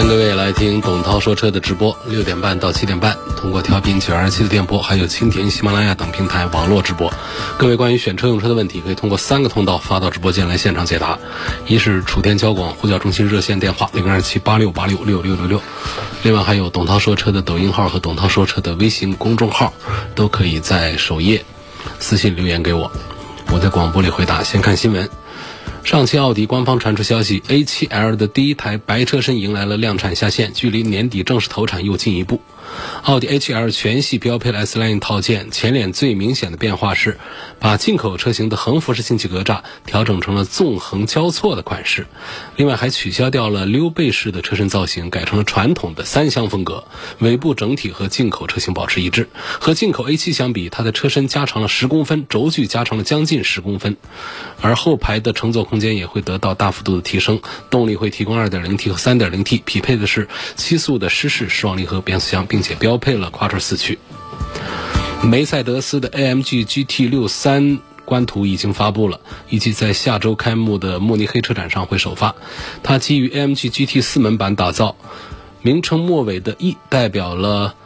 欢迎各位来听董涛说车的直播，六点半到七点半，通过调频九二七的电波，还有蜻蜓、喜马拉雅等平台网络直播。各位关于选车用车的问题，可以通过三个通道发到直播间来现场解答：一是楚天交广呼叫中心热线电话零二七八六八六六六六六，另外还有董涛说车的抖音号和董涛说车的微信公众号，都可以在首页私信留言给我，我在广播里回答。先看新闻。上汽奥迪官方传出消息，A7L 的第一台白车身迎来了量产下线，距离年底正式投产又进一步。奥迪 A7L 全系标配了 S Line 套件，前脸最明显的变化是，把进口车型的横幅式进气格栅调整成了纵横交错的款式，另外还取消掉了溜背式的车身造型，改成了传统的三厢风格。尾部整体和进口车型保持一致，和进口 A7 相比，它的车身加长了十公分，轴距加长了将近十公分，而后排的乘坐空间也会得到大幅度的提升。动力会提供 2.0T 和 3.0T，匹配的是七速的湿式双离合变速箱，并且标配了 quattro 四驱。梅赛德斯的 AMG GT 六三官图已经发布了，预计在下周开幕的慕尼黑车展上会首发。它基于 AMG GT 四门版打造，名称末尾的 E 代表了。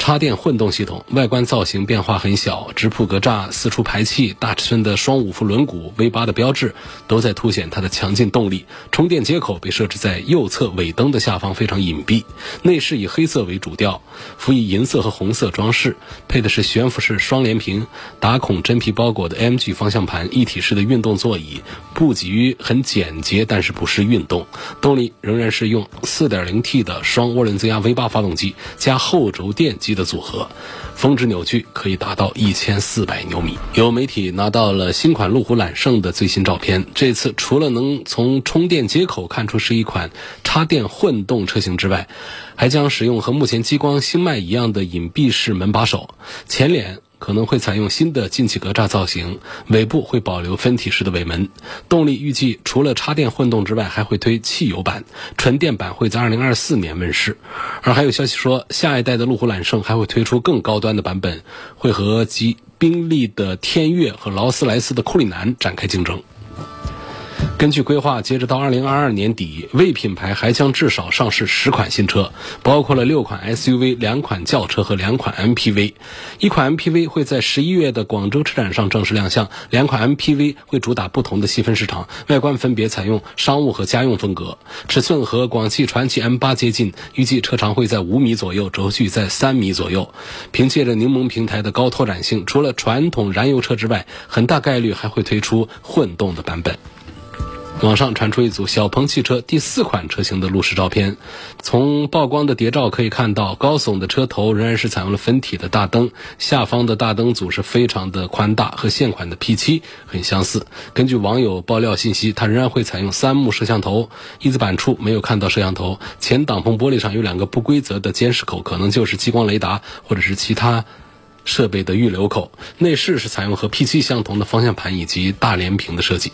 插电混动系统外观造型变化很小，直瀑格栅、四出排气、大尺寸的双五辐轮毂、V 八的标志，都在凸显它的强劲动力。充电接口被设置在右侧尾灯的下方，非常隐蔽。内饰以黑色为主调，辅以银色和红色装饰，配的是悬浮式双联屏、打孔真皮包裹的 AMG 方向盘，一体式的运动座椅，布局很简洁，但是不失运动。动力仍然是用 4.0T 的双涡轮增压 V 八发动机加后轴电机。的组合，峰值扭矩可以达到一千四百牛米。有媒体拿到了新款路虎揽胜的最新照片，这次除了能从充电接口看出是一款插电混动车型之外，还将使用和目前激光星脉一样的隐蔽式门把手，前脸。可能会采用新的进气格栅造型，尾部会保留分体式的尾门。动力预计除了插电混动之外，还会推汽油版，纯电版会在二零二四年问世。而还有消息说，下一代的路虎揽胜还会推出更高端的版本，会和吉宾利的天悦和劳斯莱斯的库里南展开竞争。根据规划，截止到二零二二年底，魏品牌还将至少上市十款新车，包括了六款 SUV、两款轿车和两款 MPV。一款 MPV 会在十一月的广州车展上正式亮相，两款 MPV 会主打不同的细分市场，外观分别采用商务和家用风格，尺寸和广汽传祺 M8 接近，预计车长会在五米左右，轴距在三米左右。凭借着柠檬平台的高拓展性，除了传统燃油车之外，很大概率还会推出混动的版本。网上传出一组小鹏汽车第四款车型的路试照片，从曝光的谍照可以看到，高耸的车头仍然是采用了分体的大灯，下方的大灯组是非常的宽大，和现款的 P7 很相似。根据网友爆料信息，它仍然会采用三目摄像头，翼子板处没有看到摄像头，前挡风玻璃上有两个不规则的监视口，可能就是激光雷达或者是其他设备的预留口。内饰是采用和 P7 相同的方向盘以及大连屏的设计。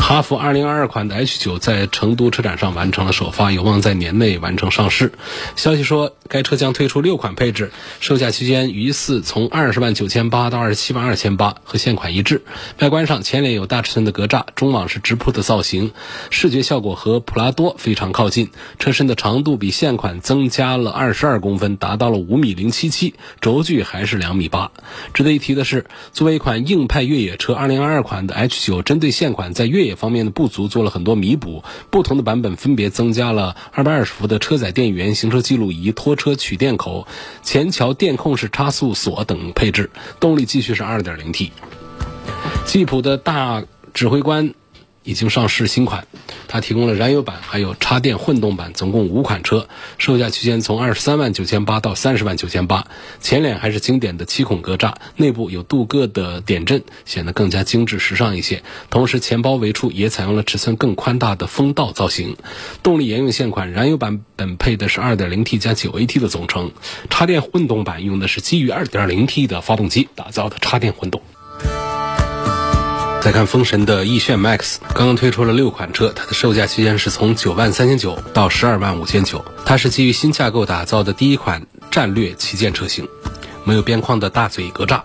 哈弗2022款的 H9 在成都车展上完成了首发，有望在年内完成上市。消息说，该车将推出六款配置，售价区间疑似从二十万九千八到二十七万二千八，和现款一致。外观上，前脸有大尺寸的格栅，中网是直瀑的造型，视觉效果和普拉多非常靠近。车身的长度比现款增加了二十二公分，达到了五米零七七，轴距还是两米八。值得一提的是，作为一款硬派越野车，2022款的 H9 针对现款在越野方面的不足做了很多弥补，不同的版本分别增加了二百二十伏的车载电源、行车记录仪、拖车取电口、前桥电控式差速锁等配置，动力继续是二点零 T。吉普的大指挥官。已经上市新款，它提供了燃油版还有插电混动版，总共五款车，售价区间从二十三万九千八到三十万九千八。前脸还是经典的七孔格栅，内部有镀铬的点阵，显得更加精致时尚一些。同时，前包围处也采用了尺寸更宽大的风道造型。动力沿用现款，燃油版本配的是二点零 T 加九 AT 的总成，插电混动版用的是基于二点零 T 的发动机打造的插电混动。再看风神的奕炫 MAX，刚刚推出了六款车，它的售价区间是从九万三千九到十二万五千九。它是基于新架构打造的第一款战略旗舰车型，没有边框的大嘴格栅，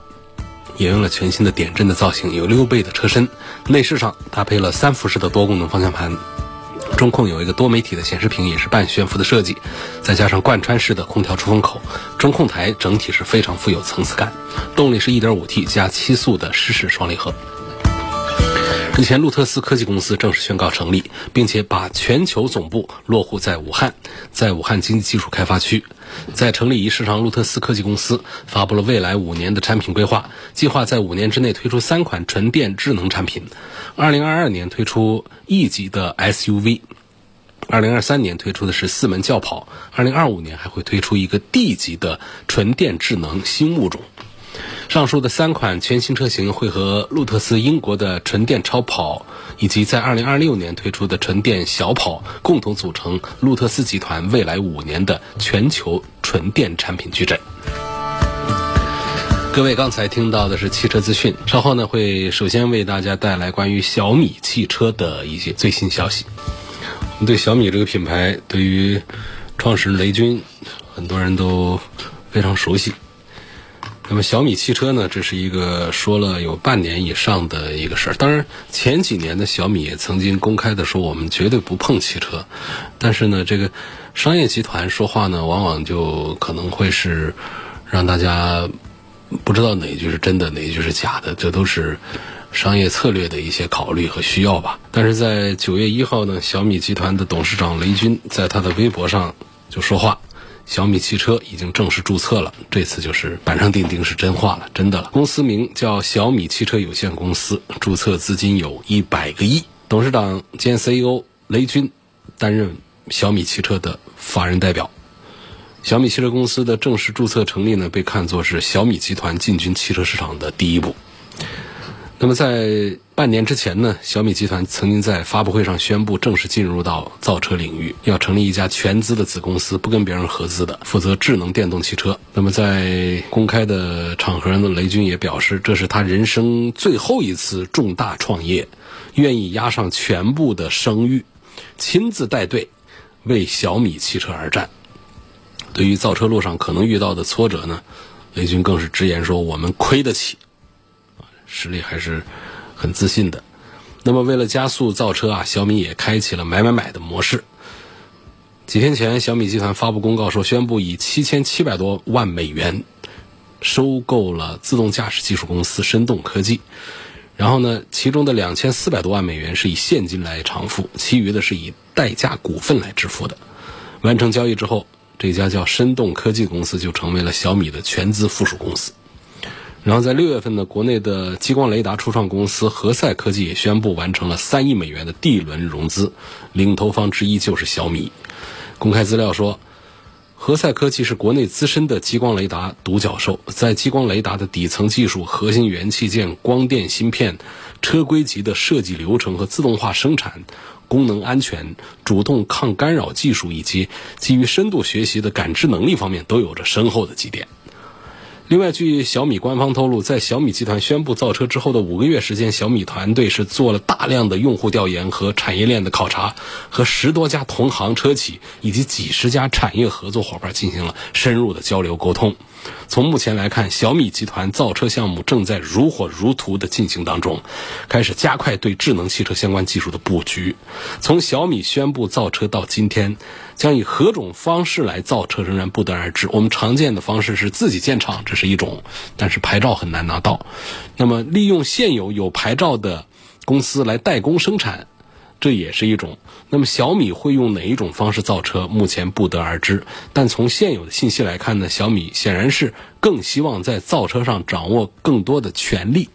沿用了全新的点阵的造型，有溜背的车身。内饰上搭配了三辐式的多功能方向盘，中控有一个多媒体的显示屏，也是半悬浮的设计，再加上贯穿式的空调出风口，中控台整体是非常富有层次感。动力是 1.5T 加七速的湿式双离合。日前，路特斯科技公司正式宣告成立，并且把全球总部落户在武汉，在武汉经济技术开发区。在成立仪式上，路特斯科技公司发布了未来五年的产品规划，计划在五年之内推出三款纯电智能产品。二零二二年推出 E 级的 SUV，二零二三年推出的是四门轿跑，二零二五年还会推出一个 D 级的纯电智能新物种。上述的三款全新车型会和路特斯英国的纯电超跑，以及在2026年推出的纯电小跑共同组成路特斯集团未来五年的全球纯电产品矩阵。各位刚才听到的是汽车资讯，稍后呢会首先为大家带来关于小米汽车的一些最新消息。我们对小米这个品牌，对于创始人雷军，很多人都非常熟悉。那么小米汽车呢，这是一个说了有半年以上的一个事儿。当然，前几年的小米也曾经公开的说我们绝对不碰汽车，但是呢，这个商业集团说话呢，往往就可能会是让大家不知道哪一句是真的，哪一句是假的，这都是商业策略的一些考虑和需要吧。但是在九月一号呢，小米集团的董事长雷军在他的微博上就说话。小米汽车已经正式注册了，这次就是板上钉钉是真话了，真的了。公司名叫小米汽车有限公司，注册资金有一百个亿。董事长兼 CEO 雷军担任小米汽车的法人代表。小米汽车公司的正式注册成立呢，被看作是小米集团进军汽车市场的第一步。那么在半年之前呢，小米集团曾经在发布会上宣布正式进入到造车领域，要成立一家全资的子公司，不跟别人合资的，负责智能电动汽车。那么在公开的场合呢，雷军也表示，这是他人生最后一次重大创业，愿意押上全部的声誉，亲自带队为小米汽车而战。对于造车路上可能遇到的挫折呢，雷军更是直言说：“我们亏得起。”实力还是很自信的。那么，为了加速造车啊，小米也开启了买买买的模式。几天前，小米集团发布公告说，宣布以七千七百多万美元收购了自动驾驶技术公司深动科技。然后呢，其中的两千四百多万美元是以现金来偿付，其余的是以代价股份来支付的。完成交易之后，这家叫深动科技公司就成为了小米的全资附属公司。然后在六月份呢，国内的激光雷达初创公司何赛科技也宣布完成了三亿美元的 D 轮融资，领投方之一就是小米。公开资料说，何赛科技是国内资深的激光雷达独角兽，在激光雷达的底层技术、核心元器件、光电芯片、车规级的设计流程和自动化生产、功能安全、主动抗干扰技术以及基于深度学习的感知能力方面，都有着深厚的积淀。另外，据小米官方透露，在小米集团宣布造车之后的五个月时间，小米团队是做了大量的用户调研和产业链的考察，和十多家同行车企以及几十家产业合作伙伴进行了深入的交流沟通。从目前来看，小米集团造车项目正在如火如荼的进行当中，开始加快对智能汽车相关技术的布局。从小米宣布造车到今天，将以何种方式来造车仍然不得而知。我们常见的方式是自己建厂，这是一种，但是牌照很难拿到。那么，利用现有有牌照的公司来代工生产。这也是一种。那么小米会用哪一种方式造车？目前不得而知。但从现有的信息来看呢，小米显然是更希望在造车上掌握更多的权利。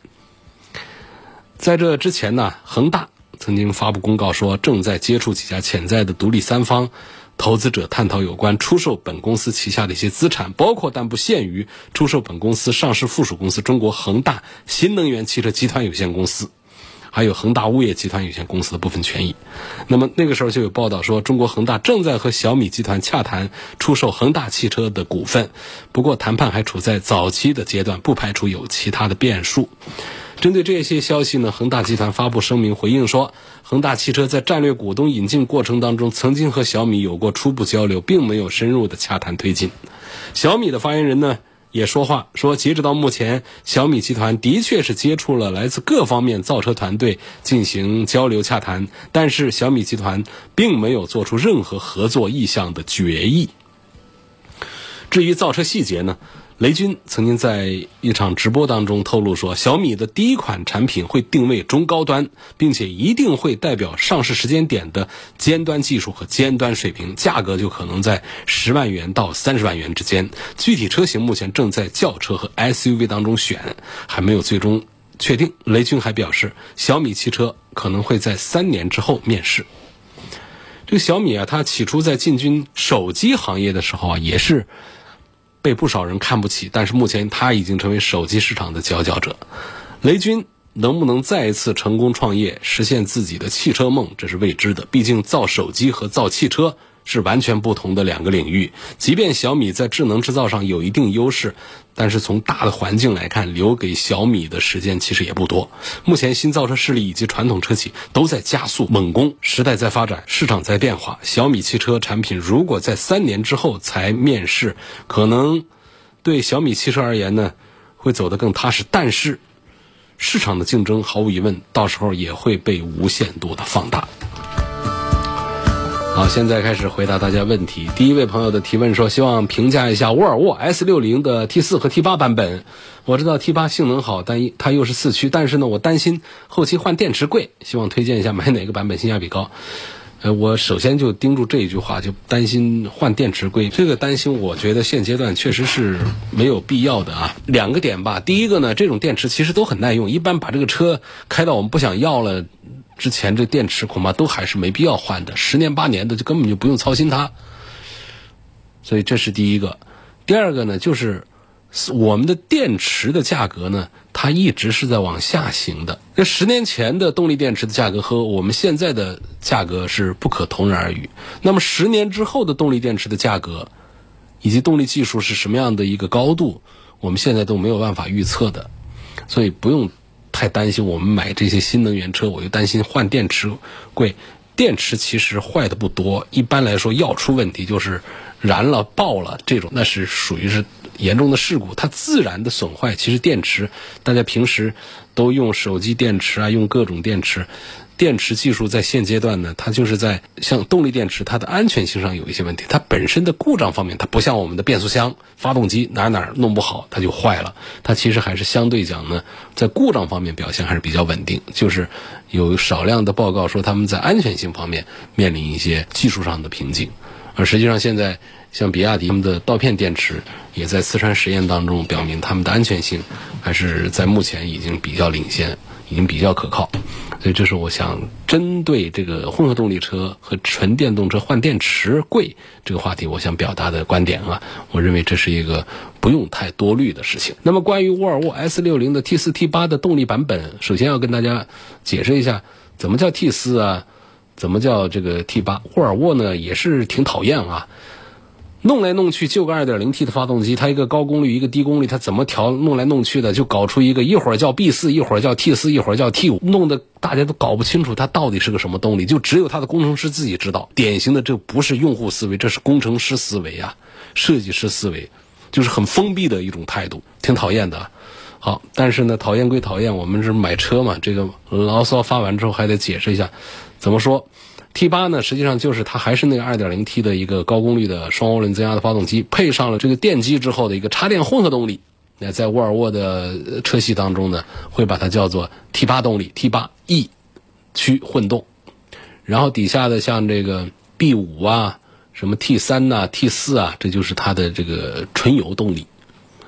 在这之前呢，恒大曾经发布公告说，正在接触几家潜在的独立三方投资者，探讨有关出售本公司旗下的一些资产，包括但不限于出售本公司上市附属公司中国恒大新能源汽车集团有限公司。还有恒大物业集团有限公司的部分权益，那么那个时候就有报道说，中国恒大正在和小米集团洽谈出售恒大汽车的股份，不过谈判还处在早期的阶段，不排除有其他的变数。针对这些消息呢，恒大集团发布声明回应说，恒大汽车在战略股东引进过程当中，曾经和小米有过初步交流，并没有深入的洽谈推进。小米的发言人呢？也说话说，截止到目前，小米集团的确是接触了来自各方面造车团队进行交流洽谈，但是小米集团并没有做出任何合作意向的决议。至于造车细节呢？雷军曾经在一场直播当中透露说，小米的第一款产品会定位中高端，并且一定会代表上市时间点的尖端技术和尖端水平，价格就可能在十万元到三十万元之间。具体车型目前正在轿车和 SUV 当中选，还没有最终确定。雷军还表示，小米汽车可能会在三年之后面世。这个小米啊，它起初在进军手机行业的时候啊，也是。被不少人看不起，但是目前他已经成为手机市场的佼佼者。雷军能不能再一次成功创业，实现自己的汽车梦，这是未知的。毕竟造手机和造汽车。是完全不同的两个领域。即便小米在智能制造上有一定优势，但是从大的环境来看，留给小米的时间其实也不多。目前新造车势力以及传统车企都在加速猛攻，时代在发展，市场在变化。小米汽车产品如果在三年之后才面世，可能对小米汽车而言呢，会走得更踏实。但是市场的竞争毫无疑问，到时候也会被无限度的放大。好，现在开始回答大家问题。第一位朋友的提问说，希望评价一下沃尔沃 S 六零的 T 四和 T 八版本。我知道 T 八性能好，但它又是四驱，但是呢，我担心后期换电池贵。希望推荐一下买哪个版本性价比高。呃，我首先就盯住这一句话，就担心换电池贵。这个担心，我觉得现阶段确实是没有必要的啊。两个点吧，第一个呢，这种电池其实都很耐用，一般把这个车开到我们不想要了。之前这电池恐怕都还是没必要换的，十年八年的就根本就不用操心它。所以这是第一个。第二个呢，就是我们的电池的价格呢，它一直是在往下行的。那十年前的动力电池的价格和我们现在的价格是不可同日而语。那么十年之后的动力电池的价格以及动力技术是什么样的一个高度，我们现在都没有办法预测的。所以不用。太担心我们买这些新能源车，我又担心换电池贵。电池其实坏的不多，一般来说要出问题就是燃了爆了这种，那是属于是严重的事故。它自然的损坏，其实电池大家平时都用手机电池啊，用各种电池。电池技术在现阶段呢，它就是在像动力电池，它的安全性上有一些问题。它本身的故障方面，它不像我们的变速箱、发动机哪哪弄不好它就坏了。它其实还是相对讲呢，在故障方面表现还是比较稳定。就是有少量的报告说他们在安全性方面面临一些技术上的瓶颈。而实际上现在像比亚迪他们的刀片电池也在四川实验当中表明，他们的安全性还是在目前已经比较领先。已经比较可靠，所以这是我想针对这个混合动力车和纯电动车换电池贵这个话题，我想表达的观点啊，我认为这是一个不用太多虑的事情。那么关于沃尔沃 S 六零的 T 四 T 八的动力版本，首先要跟大家解释一下，怎么叫 T 四啊，怎么叫这个 T 八？沃尔沃呢也是挺讨厌啊。弄来弄去就个 2.0T 的发动机，它一个高功率一个低功率，它怎么调？弄来弄去的就搞出一个一会儿叫 B 四，一会儿叫 T 四，一会儿叫 T 五，弄得大家都搞不清楚它到底是个什么动力，就只有它的工程师自己知道。典型的这不是用户思维，这是工程师思维啊，设计师思维，就是很封闭的一种态度，挺讨厌的。好，但是呢，讨厌归讨厌，我们是买车嘛，这个牢骚发完之后还得解释一下，怎么说？T 八呢，实际上就是它还是那个 2.0T 的一个高功率的双涡轮增压的发动机，配上了这个电机之后的一个插电混合动力。那在沃尔沃的车系当中呢，会把它叫做 T 八动力，T 八 E 驱混动。然后底下的像这个 B 五啊，什么 T 三呐、T 四啊，这就是它的这个纯油动力，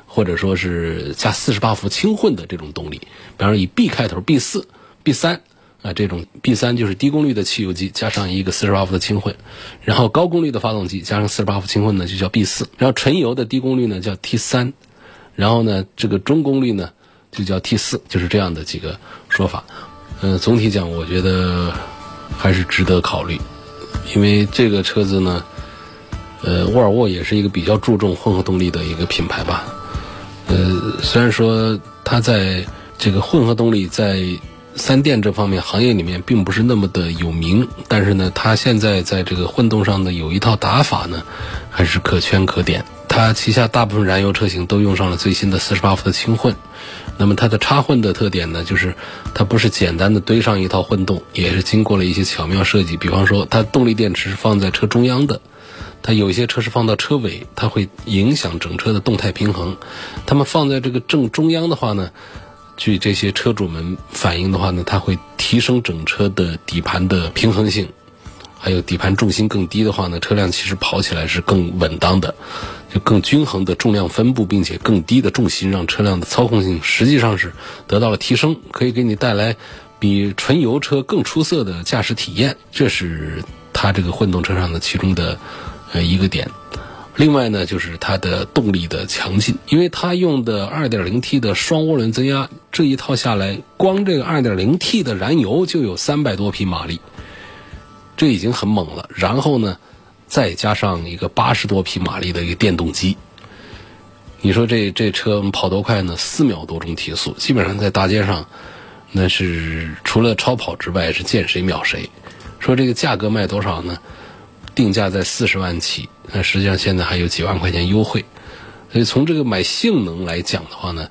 或者说是加48伏轻混的这种动力。比方说以 B 开头，B 四、B 三。啊，这种 B 三就是低功率的汽油机加上一个四十八伏的轻混，然后高功率的发动机加上四十八伏轻混呢就叫 B 四，然后纯油的低功率呢叫 T 三，然后呢这个中功率呢就叫 T 四，就是这样的几个说法。嗯，总体讲我觉得还是值得考虑，因为这个车子呢，呃，沃尔沃也是一个比较注重混合动力的一个品牌吧。呃，虽然说它在这个混合动力在三电这方面行业里面并不是那么的有名，但是呢，它现在在这个混动上呢有一套打法呢，还是可圈可点。它旗下大部分燃油车型都用上了最新的四十八伏的轻混，那么它的插混的特点呢，就是它不是简单的堆上一套混动，也是经过了一些巧妙设计。比方说，它动力电池是放在车中央的，它有一些车是放到车尾，它会影响整车的动态平衡。它们放在这个正中央的话呢？据这些车主们反映的话呢，它会提升整车的底盘的平衡性，还有底盘重心更低的话呢，车辆其实跑起来是更稳当的，就更均衡的重量分布，并且更低的重心，让车辆的操控性实际上是得到了提升，可以给你带来比纯油车更出色的驾驶体验。这是它这个混动车上的其中的呃一个点。另外呢，就是它的动力的强劲，因为它用的 2.0T 的双涡轮增压，这一套下来，光这个 2.0T 的燃油就有三百多匹马力，这已经很猛了。然后呢，再加上一个八十多匹马力的一个电动机，你说这这车跑多快呢？四秒多钟提速，基本上在大街上，那是除了超跑之外是见谁秒谁。说这个价格卖多少呢？定价在四十万起。那实际上现在还有几万块钱优惠，所以从这个买性能来讲的话呢，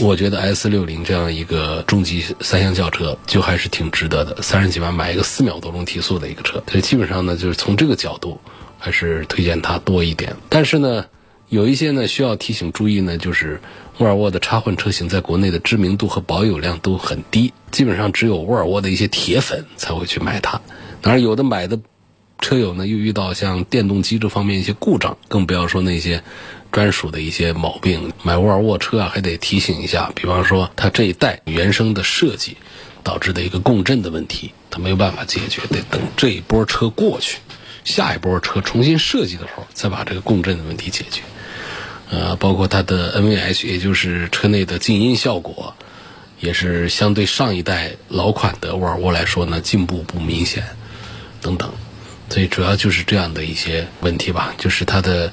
我觉得 S 六零这样一个中级三厢轿车就还是挺值得的，三十几万买一个四秒多钟提速的一个车，所以基本上呢就是从这个角度还是推荐它多一点。但是呢，有一些呢需要提醒注意呢，就是沃尔沃的插混车型在国内的知名度和保有量都很低，基本上只有沃尔沃的一些铁粉才会去买它，当然有的买的。车友呢又遇到像电动机这方面一些故障，更不要说那些专属的一些毛病。买沃尔沃车啊，还得提醒一下，比方说它这一代原生的设计导致的一个共振的问题，它没有办法解决，得等这一波车过去，下一波车重新设计的时候再把这个共振的问题解决。呃，包括它的 NVH，也就是车内的静音效果，也是相对上一代老款的沃尔沃来说呢进步不明显，等等。所以主要就是这样的一些问题吧，就是它的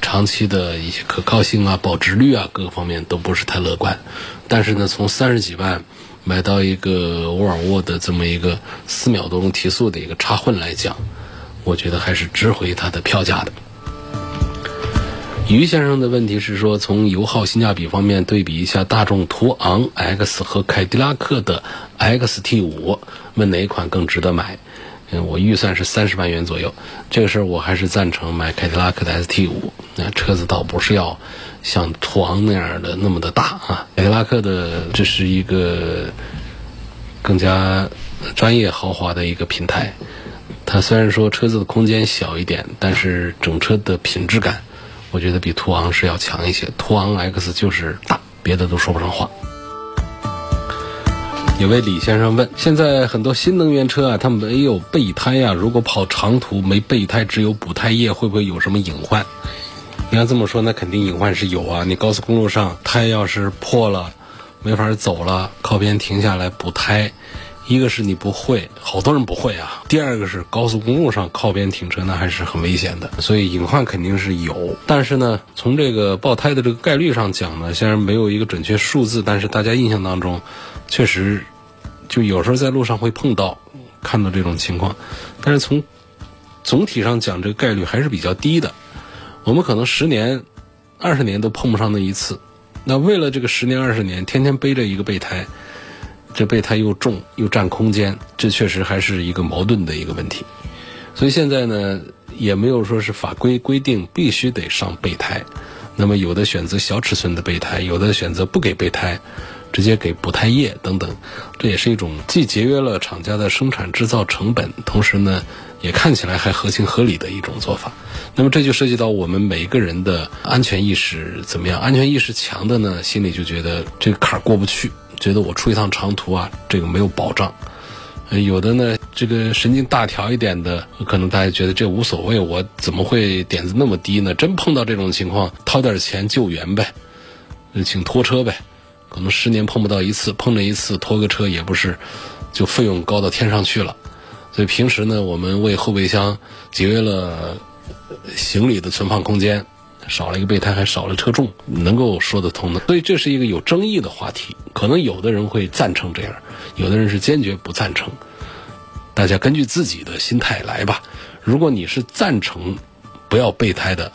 长期的一些可靠性啊、保值率啊，各个方面都不是太乐观。但是呢，从三十几万买到一个沃尔沃的这么一个四秒多钟提速的一个插混来讲，我觉得还是值回它的票价的。于先生的问题是说，从油耗、性价比方面对比一下大众途昂 X 和凯迪拉克的 XT 五，问哪款更值得买？嗯，我预算是三十万元左右，这个事儿我还是赞成买凯迪拉克的 ST 五。那车子倒不是要像途昂那样的那么的大啊，凯迪拉克的这是一个更加专业豪华的一个平台。它虽然说车子的空间小一点，但是整车的品质感，我觉得比途昂是要强一些。途昂 X 就是大，别的都说不上话。有位李先生问：现在很多新能源车啊，它没有备胎呀，如果跑长途没备胎，只有补胎液，会不会有什么隐患？你要这么说，那肯定隐患是有啊。你高速公路上胎要是破了，没法走了，靠边停下来补胎，一个是你不会，好多人不会啊；第二个是高速公路上靠边停车，那还是很危险的。所以隐患肯定是有。但是呢，从这个爆胎的这个概率上讲呢，虽然没有一个准确数字，但是大家印象当中。确实，就有时候在路上会碰到、看到这种情况，但是从总体上讲，这个概率还是比较低的。我们可能十年、二十年都碰不上那一次。那为了这个十年、二十年，天天背着一个备胎，这备胎又重又占空间，这确实还是一个矛盾的一个问题。所以现在呢，也没有说是法规规定必须得上备胎。那么有的选择小尺寸的备胎，有的选择不给备胎。直接给补胎液等等，这也是一种既节约了厂家的生产制造成本，同时呢，也看起来还合情合理的一种做法。那么这就涉及到我们每一个人的安全意识怎么样？安全意识强的呢，心里就觉得这个坎儿过不去，觉得我出一趟长途啊，这个没有保障。有的呢，这个神经大条一点的，可能大家觉得这无所谓，我怎么会点子那么低呢？真碰到这种情况，掏点钱救援呗，请拖车呗。可能十年碰不到一次，碰了一次拖个车也不是，就费用高到天上去了。所以平时呢，我们为后备箱节约了行李的存放空间，少了一个备胎，还少了车重，能够说得通的。所以这是一个有争议的话题，可能有的人会赞成这样。有的人是坚决不赞成，大家根据自己的心态来吧。如果你是赞成不要备胎的，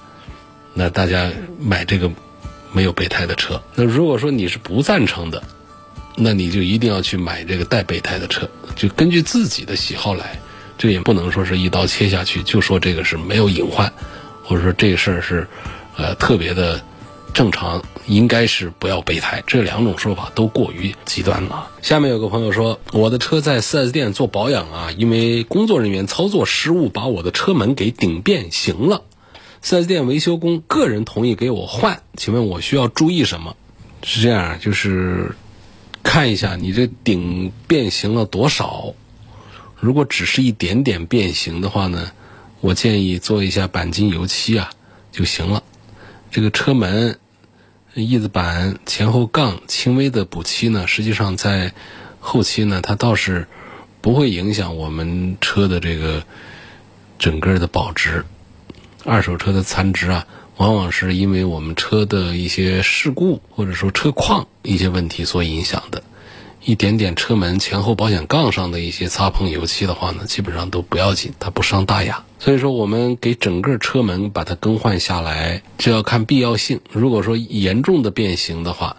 那大家买这个没有备胎的车。那如果说你是不赞成的，那你就一定要去买这个带备胎的车。就根据自己的喜好来，这也不能说是一刀切下去，就说这个是没有隐患，或者说这事儿是呃特别的。正常应该是不要备胎，这两种说法都过于极端了。下面有个朋友说，我的车在 4S 店做保养啊，因为工作人员操作失误，把我的车门给顶变形了。4S 店维修工个人同意给我换，请问我需要注意什么？是这样，就是看一下你这顶变形了多少。如果只是一点点变形的话呢，我建议做一下钣金油漆啊就行了。这个车门。翼子板前后杠轻微的补漆呢，实际上在后期呢，它倒是不会影响我们车的这个整个的保值。二手车的残值啊，往往是因为我们车的一些事故或者说车况一些问题所影响的。一点点车门前后保险杠上的一些擦碰油漆的话呢，基本上都不要紧，它不伤大雅。所以说，我们给整个车门把它更换下来，这要看必要性。如果说严重的变形的话，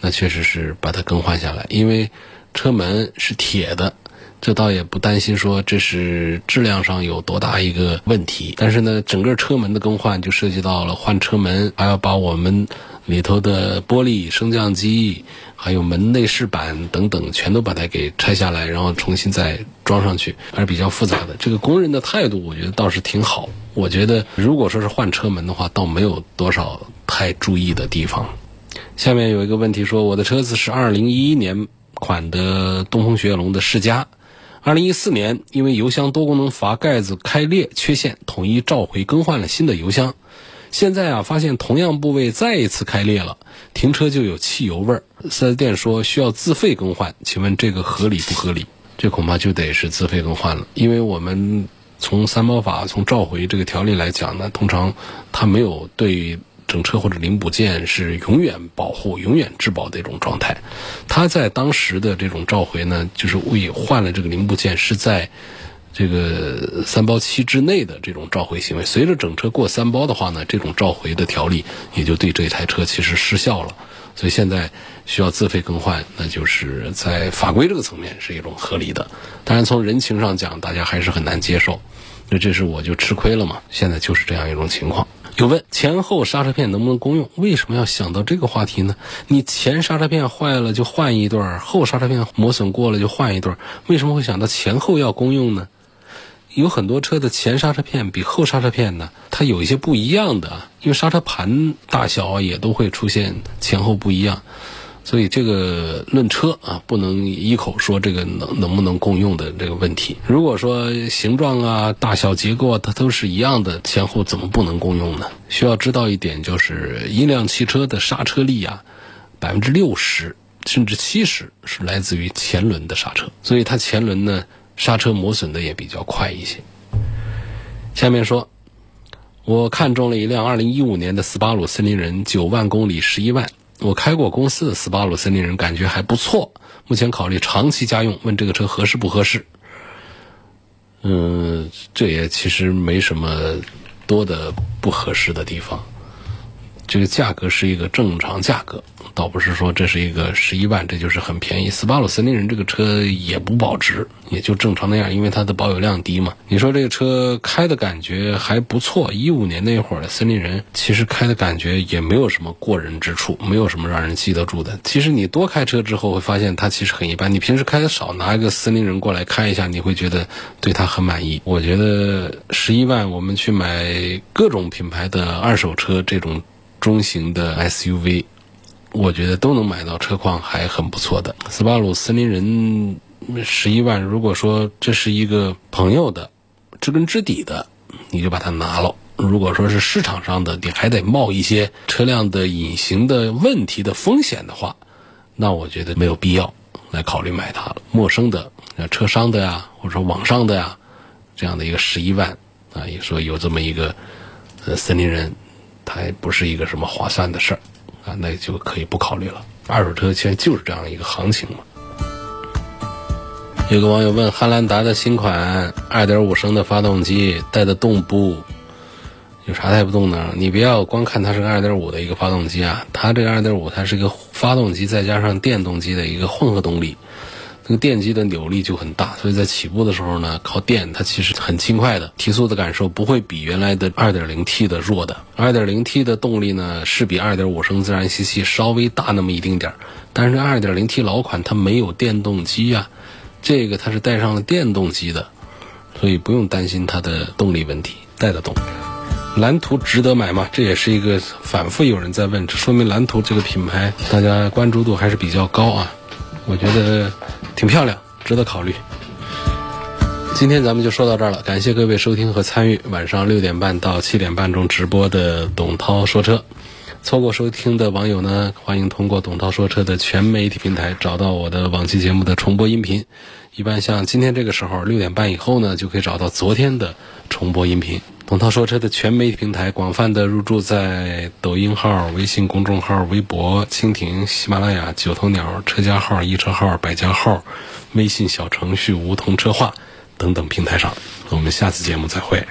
那确实是把它更换下来，因为车门是铁的，这倒也不担心说这是质量上有多大一个问题。但是呢，整个车门的更换就涉及到了换车门，还要把我们里头的玻璃升降机。还有门内饰板等等，全都把它给拆下来，然后重新再装上去，还是比较复杂的。这个工人的态度，我觉得倒是挺好。我觉得如果说是换车门的话，倒没有多少太注意的地方。下面有一个问题说，我的车子是二零一一年款的东风雪铁龙的世嘉，二零一四年因为油箱多功能阀盖子开裂缺陷，统一召回更换了新的油箱。现在啊，发现同样部位再一次开裂了，停车就有汽油味儿。四 S 店说需要自费更换，请问这个合理不合理？这恐怕就得是自费更换了，因为我们从三包法、从召回这个条例来讲呢，通常它没有对整车或者零部件是永远保护、永远质保的一种状态。它在当时的这种召回呢，就是为换了这个零部件是在。这个三包期之内的这种召回行为，随着整车过三包的话呢，这种召回的条例也就对这台车其实失效了。所以现在需要自费更换，那就是在法规这个层面是一种合理的。当然从人情上讲，大家还是很难接受。那 这是我就吃亏了嘛？现在就是这样一种情况。有问前后刹车片能不能公用？为什么要想到这个话题呢？你前刹车片坏了就换一对儿，后刹车片磨损过了就换一对儿，为什么会想到前后要公用呢？有很多车的前刹车片比后刹车片呢，它有一些不一样的，因为刹车盘大小也都会出现前后不一样，所以这个论车啊，不能一口说这个能能不能共用的这个问题。如果说形状啊、大小、结构啊它都是一样的，前后怎么不能共用呢？需要知道一点就是，一辆汽车的刹车力啊，百分之六十甚至七十是来自于前轮的刹车，所以它前轮呢。刹车磨损的也比较快一些。下面说，我看中了一辆二零一五年的斯巴鲁森林人，九万公里十一万。我开过公司的斯巴鲁森林人，感觉还不错。目前考虑长期家用，问这个车合适不合适？嗯，这也其实没什么多的不合适的地方。这个价格是一个正常价格。倒不是说这是一个十一万，这就是很便宜。斯巴鲁森林人这个车也不保值，也就正常那样，因为它的保有量低嘛。你说这个车开的感觉还不错，一五年那会儿的森林人，其实开的感觉也没有什么过人之处，没有什么让人记得住的。其实你多开车之后会发现它其实很一般。你平时开的少，拿一个森林人过来开一下，你会觉得对它很满意。我觉得十一万我们去买各种品牌的二手车，这种中型的 SUV。我觉得都能买到车况还很不错的。斯巴鲁森林人十一万，如果说这是一个朋友的知根知底的，你就把它拿了。如果说是市场上的，你还得冒一些车辆的隐形的问题的风险的话，那我觉得没有必要来考虑买它了。陌生的，车商的呀，或者说网上的呀，这样的一个十一万啊，也说有这么一个呃森林人，它还不是一个什么划算的事儿啊，那就可以不考虑了。二手车现在就是这样一个行情嘛。有个网友问：汉兰达的新款2.5升的发动机带的动不？有啥带不动呢？你不要光看它是个2.5的一个发动机啊，它这个2.5它是一个发动机再加上电动机的一个混合动力，这个电机的扭力就很大，所以在起步的时候呢，靠电它其实很轻快的，提速的感受不会比原来的 2.0T 的弱的。2.0T 的动力呢是比2.5升自然吸气稍微大那么一丁点儿，但是 2.0T 老款它没有电动机啊，这个它是带上了电动机的，所以不用担心它的动力问题，带得动。蓝图值得买吗？这也是一个反复有人在问，这说明蓝图这个品牌大家关注度还是比较高啊。我觉得挺漂亮，值得考虑。今天咱们就说到这儿了，感谢各位收听和参与晚上六点半到七点半中直播的董涛说车。错过收听的网友呢，欢迎通过董涛说车的全媒体平台找到我的往期节目的重播音频。一般像今天这个时候六点半以后呢，就可以找到昨天的重播音频。董涛说车的全媒体平台广泛的入驻在抖音号、微信公众号、微博、蜻蜓、喜马拉雅、九头鸟、车家号、易车号、百家号、微信小程序梧桐车话等等平台上。我们下次节目再会。